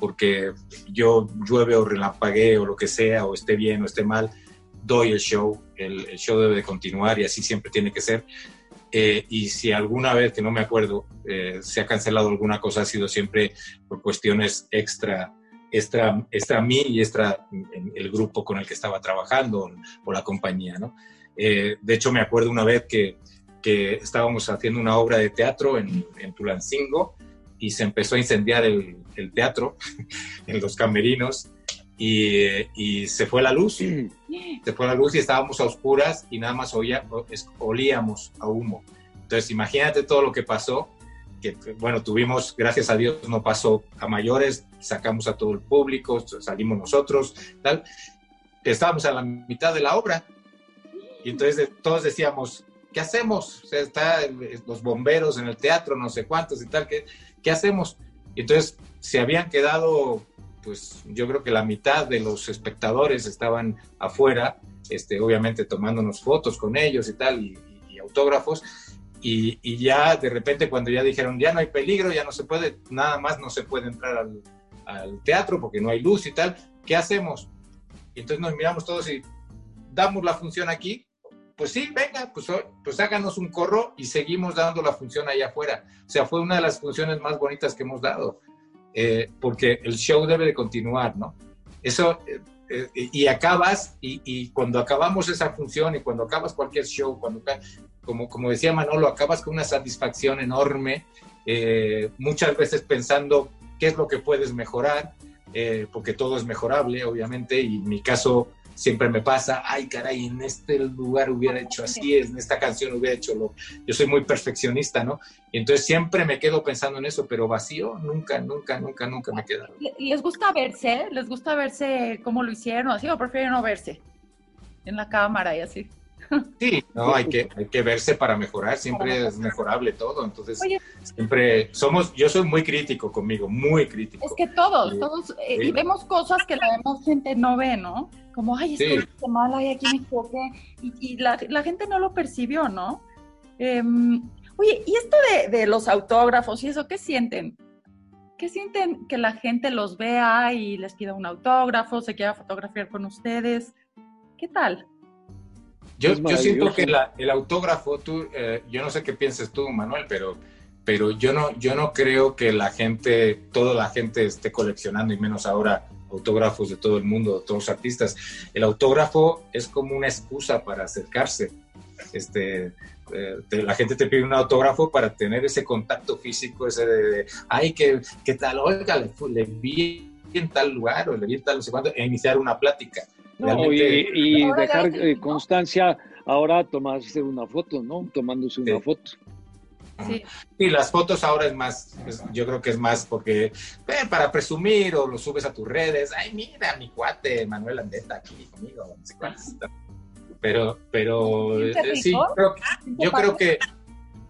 porque yo llueve o relampagué o lo que sea, o esté bien o esté mal, doy el show, el, show debe de continuar y así siempre tiene que ser. Eh, y si alguna vez, que no me acuerdo, eh, se ha cancelado alguna cosa, ha sido siempre por cuestiones extra, extra, extra mí y extra el grupo con el que estaba trabajando o, la compañía, ¿no? Eh, de hecho, me acuerdo una vez que, que estábamos haciendo una obra de teatro en, en Tulancingo y se empezó a incendiar el, el teatro en los camerinos y, se fue la luz. Se fue la luz y estábamos a oscuras y nada más oía, olíamos a humo. Entonces, imagínate todo lo que pasó. Que, bueno, tuvimos, gracias a Dios, no pasó a mayores, sacamos a todo el público, salimos nosotros, tal. Estábamos a la mitad de la obra y entonces todos decíamos, ¿qué hacemos? O sea, están los bomberos en el teatro, no sé cuántos y tal, ¿qué, qué hacemos? Y entonces se habían quedado pues yo creo que la mitad de los espectadores estaban afuera, este, obviamente tomándonos fotos con ellos y tal, y, autógrafos, y, ya de repente cuando ya dijeron, ya no hay peligro, ya no se puede, nada más no se puede entrar al, teatro porque no hay luz y tal, ¿qué hacemos? Y entonces nos miramos todos y damos la función aquí, pues sí, venga, pues, pues háganos un corro y seguimos dando la función allá afuera. O sea, fue una de las funciones más bonitas que hemos dado. Eh, porque el show debe de continuar, ¿no? Eso, eh, eh, y acabas, y, cuando acabamos esa función y cuando acabas cualquier show, cuando, como, como decía Manolo, acabas con una satisfacción enorme, muchas veces pensando qué es lo que puedes mejorar, porque todo es mejorable, obviamente, y en mi caso siempre me pasa, ay caray, en este lugar hubiera hecho así, en esta canción hubiera hecho lo... Yo soy muy perfeccionista, ¿no? Y entonces siempre me quedo pensando en eso, pero vacío nunca, nunca, nunca, nunca me queda. ¿Les gusta verse? ¿Les gusta verse cómo lo hicieron así o prefieren no verse en la cámara y así? Sí, no, hay que, hay que verse para mejorar, siempre es mejorable todo, entonces siempre somos, yo soy muy crítico conmigo, muy crítico. Es que todos, todos, eh, y vemos cosas que la demás gente no ve, ¿no? Como, ay, esto sí. mal, ay, aquí me equivoqué, y, la, gente no lo percibió, ¿no? Em, oye, ¿y esto de, de los autógrafos y eso, qué sienten? ¿Qué sienten que la gente los vea y les pida un autógrafo, se quiera fotografiar con ustedes? ¿Qué tal? Yo, yo siento que el autógrafo, tú, eh, yo no sé qué pienses tú, Manuel, pero, pero yo, no, yo no creo que la gente, toda la gente esté coleccionando, y menos ahora autógrafos de todo el mundo, de todos los artistas. El autógrafo es como una excusa para acercarse. Este, eh, la gente te pide un autógrafo para tener ese contacto físico, ese de, ay, ¿qué, ¿qué, tal? Oiga, le, le, vi en tal lugar o le vi en tal, no sé cuánto, e iniciar una plática y, dejar eh, constancia ahora tomarse una foto, ¿no? Tomándose una foto. Sí. Y las fotos ahora es más, yo creo que es más porque eh, para presumir o lo subes a tus redes. Ay, mira, mi cuate Manuel Andeta aquí conmigo. No sé pero, pero eh, sí, yo creo que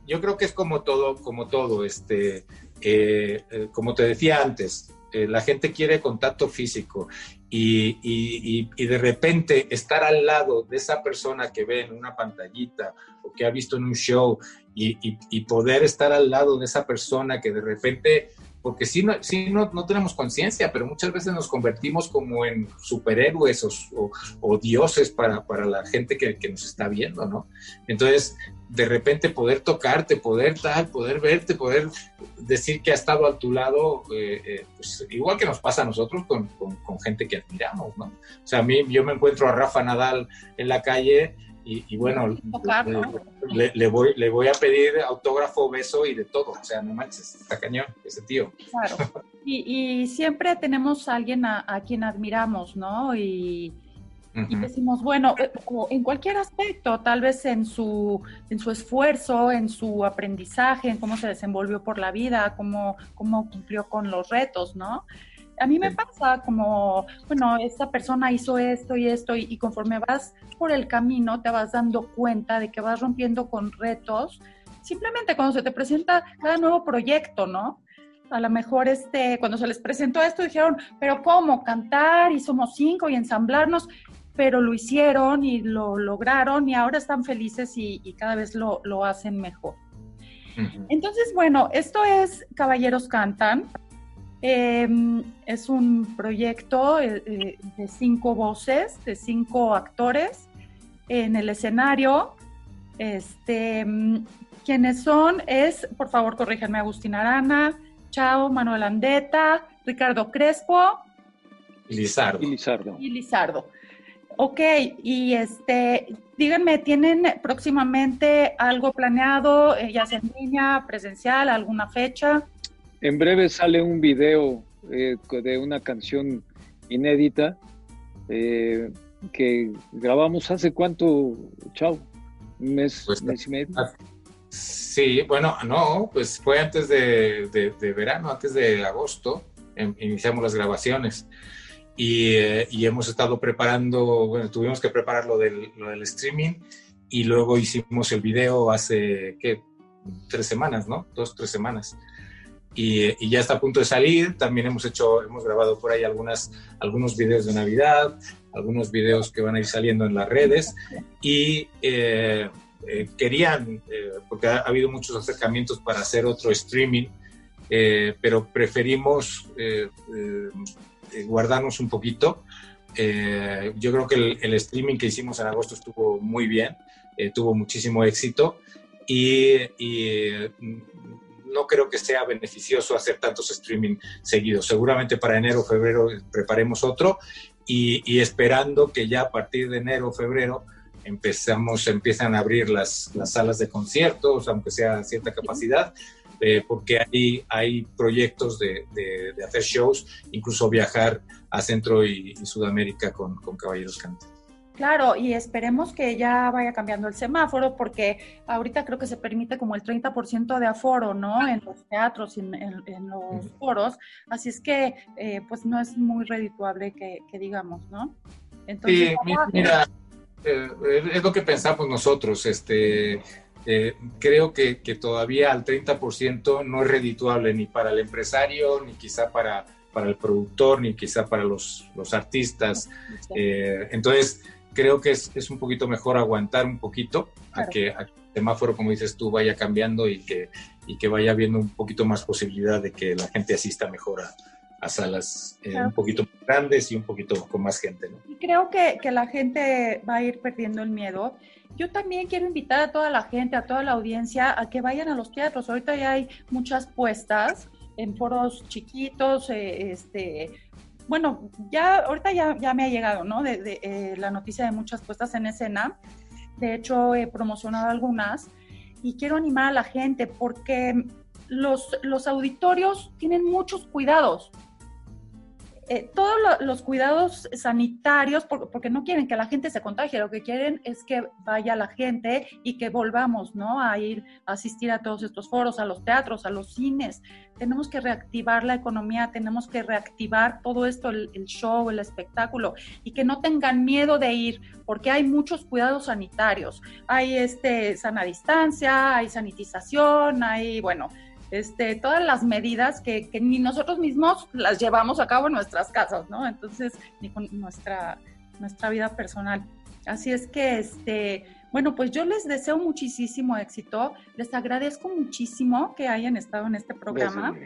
yo creo que es como todo, como todo, este, eh, como te decía antes, la gente quiere contacto físico y, y, y, de repente estar al lado de esa persona que ve en una pantallita o que ha visto en un show y, poder estar al lado de esa persona que de repente, porque sí, no, sí no, no tenemos conciencia, pero muchas veces nos convertimos como en superhéroes o, o, dioses para, para, la gente que, que, nos está viendo, ¿no? Entonces, de repente poder tocarte, poder tal, poder verte, poder decir que ha estado a tu lado, eh, eh, pues igual que nos pasa a nosotros con, con, con, gente que admiramos, ¿no? O sea, a mí yo me encuentro a Rafa Nadal en la calle y, bueno, le, voy, le voy a pedir autógrafo, beso y de todo. O sea, no manches, está cañón ese tío. Claro. Y, siempre tenemos a alguien a, quien admiramos, ¿no? Y, decimos, bueno, eh, en cualquier aspecto, tal vez en su, en su esfuerzo, en su aprendizaje, en cómo se desenvolvió por la vida, cómo, cómo cumplió con los retos, ¿no? a mí me pasa como, bueno, esta persona hizo esto y esto y, conforme vas por el camino te vas dando cuenta de que vas rompiendo con retos, simplemente cuando se te presenta cada nuevo proyecto, ¿no? A lo mejor este, cuando se les presentó esto dijeron, pero ¿cómo? Cantar y somos cinco y ensamblarnos, pero lo hicieron y lo lograron y ahora están felices y, cada vez lo, lo hacen mejor. Entonces, bueno, esto es Caballeros Cantan. Em, es un proyecto eh, eh, de cinco voces, de cinco actores en el escenario. Este, em, quienes son es, por favor, corríjanme, Agustín Arana, Chao, Manuel Andeta, Ricardo Crespo. Y Lizardo. Y Lizardo. Ok, y este, díganme, ¿tienen próximamente algo planeado, eh, ya sea en línea, presencial, alguna fecha? En breve sale un video eh, de una canción inédita eh, que grabamos hace cuánto, chao, un mes, pues, mes y medio. Ah, sí, bueno, no, pues fue antes de, verano, antes de agosto, em, iniciamos las grabaciones. Y, eh, y, hemos estado preparando, bueno, tuvimos que preparar lo del, lo del streaming y luego hicimos el video hace, ¿qué? Tres semanas, ¿no? Dos, tres semanas y, ya está a punto de salir. También hemos hecho, hemos grabado por ahí algunas, algunos videos de Navidad, algunos videos que van a ir saliendo en las redes y eh, eh, querían, eh, porque ha, habido muchos acercamientos para hacer otro streaming, pero preferimos guardarnos un poquito. yo creo que el, streaming que hicimos en agosto estuvo muy bien, tuvo muchísimo éxito y, y no creo que sea beneficioso hacer tantos streaming seguidos. Seguramente para enero o febrero preparemos otro y, esperando que ya a partir de enero o febrero empezamos, empiezan a abrir las, las salas de conciertos, aunque sea cierta capacidad, eh, porque hay, hay proyectos de, de, hacer shows, incluso viajar a Centro y, Sudamérica con, con Caballeros Cantantes. Claro, y esperemos que ya vaya cambiando el semáforo, porque ahorita creo que se permite como el 30% de aforo, ¿no? En los teatros y en, los foros, así es que eh, pues no es muy redituable que, digamos, ¿no? Entonces, sí, mira, eh, es lo que pensamos nosotros, este... Eh, creo que, todavía al 30% no es redituable ni para el empresario, ni quizá para, para el productor, ni quizá para los, los artistas. entonces, creo que es, es, un poquito mejor aguantar un poquito a, que, el semáforo, como dices tú, vaya cambiando y que, y que vaya habiendo un poquito más posibilidad de que la gente asista mejor a, a salas eh, un poquito más grandes y un poquito con más gente. ¿no? Y creo que, que, la gente va a ir perdiendo el miedo. Yo también quiero invitar a toda la gente, a toda la audiencia, a que vayan a los teatros. Ahorita ya hay muchas puestas en foros chiquitos, eh, este, bueno, ya ahorita ya, ya me ha llegado, ¿no? De, eh, la noticia de muchas puestas en escena. De hecho, he promocionado algunas y quiero animar a la gente porque los, los auditorios tienen muchos cuidados. Eh, todos los cuidados sanitarios, porque no quieren que la gente se contagie, lo que quieren es que vaya la gente y que volvamos, ¿no? A ir a asistir a todos estos foros, a los teatros, a los cines. Tenemos que reactivar la economía, tenemos que reactivar todo esto, el, el show, el espectáculo, y que no tengan miedo de ir, porque hay muchos cuidados sanitarios. Hay este sana distancia, hay sanitización, hay, bueno, este, todas las medidas que, ni nosotros mismos las llevamos a cabo en nuestras casas, ¿no? Entonces, ni con nuestra, nuestra vida personal. Así es que, este, bueno, pues yo les deseo muchísimo éxito, les agradezco muchísimo que hayan estado en este programa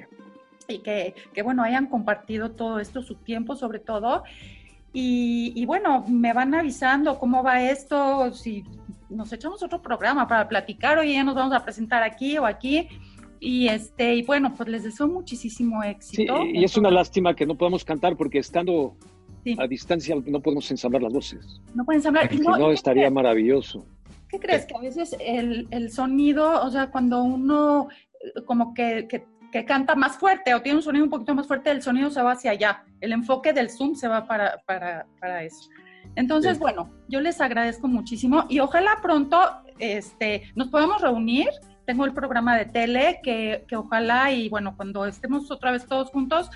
y que, que, bueno, hayan compartido todo esto, su tiempo sobre todo. Y, y, bueno, me van avisando cómo va esto, si nos echamos otro programa para platicar, hoy ya nos vamos a presentar aquí o aquí. Y este, y bueno, pues les deseo muchísimo éxito. Sí, y es una lástima que no podamos cantar porque estando a distancia no podemos ensamblar las voces. No pueden ensamblar. Si no, estaría maravilloso. ¿Qué crees? Que a veces el, el, sonido, o sea, cuando uno eh, como que, que, que, canta más fuerte o tiene un sonido un poquito más fuerte, el sonido se va hacia allá. El enfoque del Zoom se va para, para, para eso. Entonces, bueno, yo les agradezco muchísimo y ojalá pronto este, nos podamos reunir tengo el programa de tele que, que, ojalá y bueno, cuando estemos otra vez todos juntos,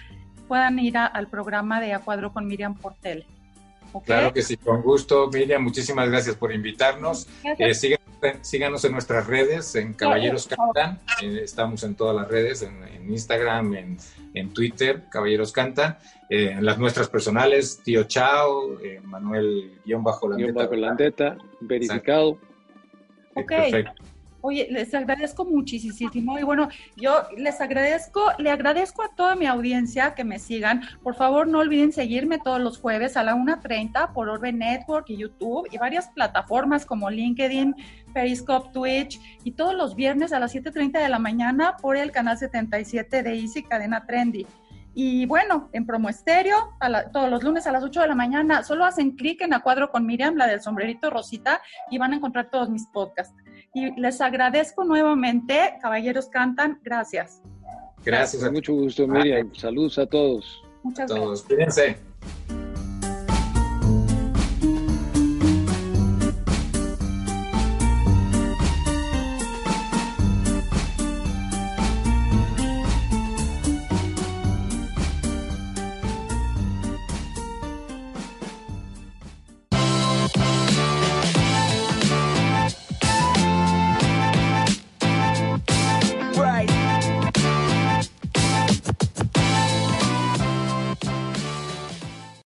puedan ir al programa de A Cuadro con Miriam por tele. Claro que sí, con gusto. Miriam, muchísimas gracias por invitarnos. Eh, síganos, en nuestras redes, en Caballeros Cantan. Eh, estamos en todas las redes, en, Instagram, en, en, Twitter, Caballeros Cantan. Eh, en las nuestras personales, Tío Chao, Manuel-Landeta. verificado. Ok. Perfecto. Oye, les agradezco muchísimo y bueno, yo les agradezco, le agradezco a toda mi audiencia que me sigan. Por favor, no olviden seguirme todos los jueves a la 1.30 por Orbe Network y YouTube y varias plataformas como LinkedIn, Periscope, Twitch y todos los viernes a las 7.30 de la mañana por el canal 77 de Easy Cadena Trendy. Y bueno, en Promo Estéreo, todos los lunes a las 8 de la mañana, solo hacen clic en A Cuadro con Miriam, la del sombrerito Rosita, y van a encontrar todos mis podcasts. Y les agradezco nuevamente, Caballeros Cantan, gracias. Gracias. Mucho gusto, Miriam. Saludos a todos. Muchas todos. Cuídense.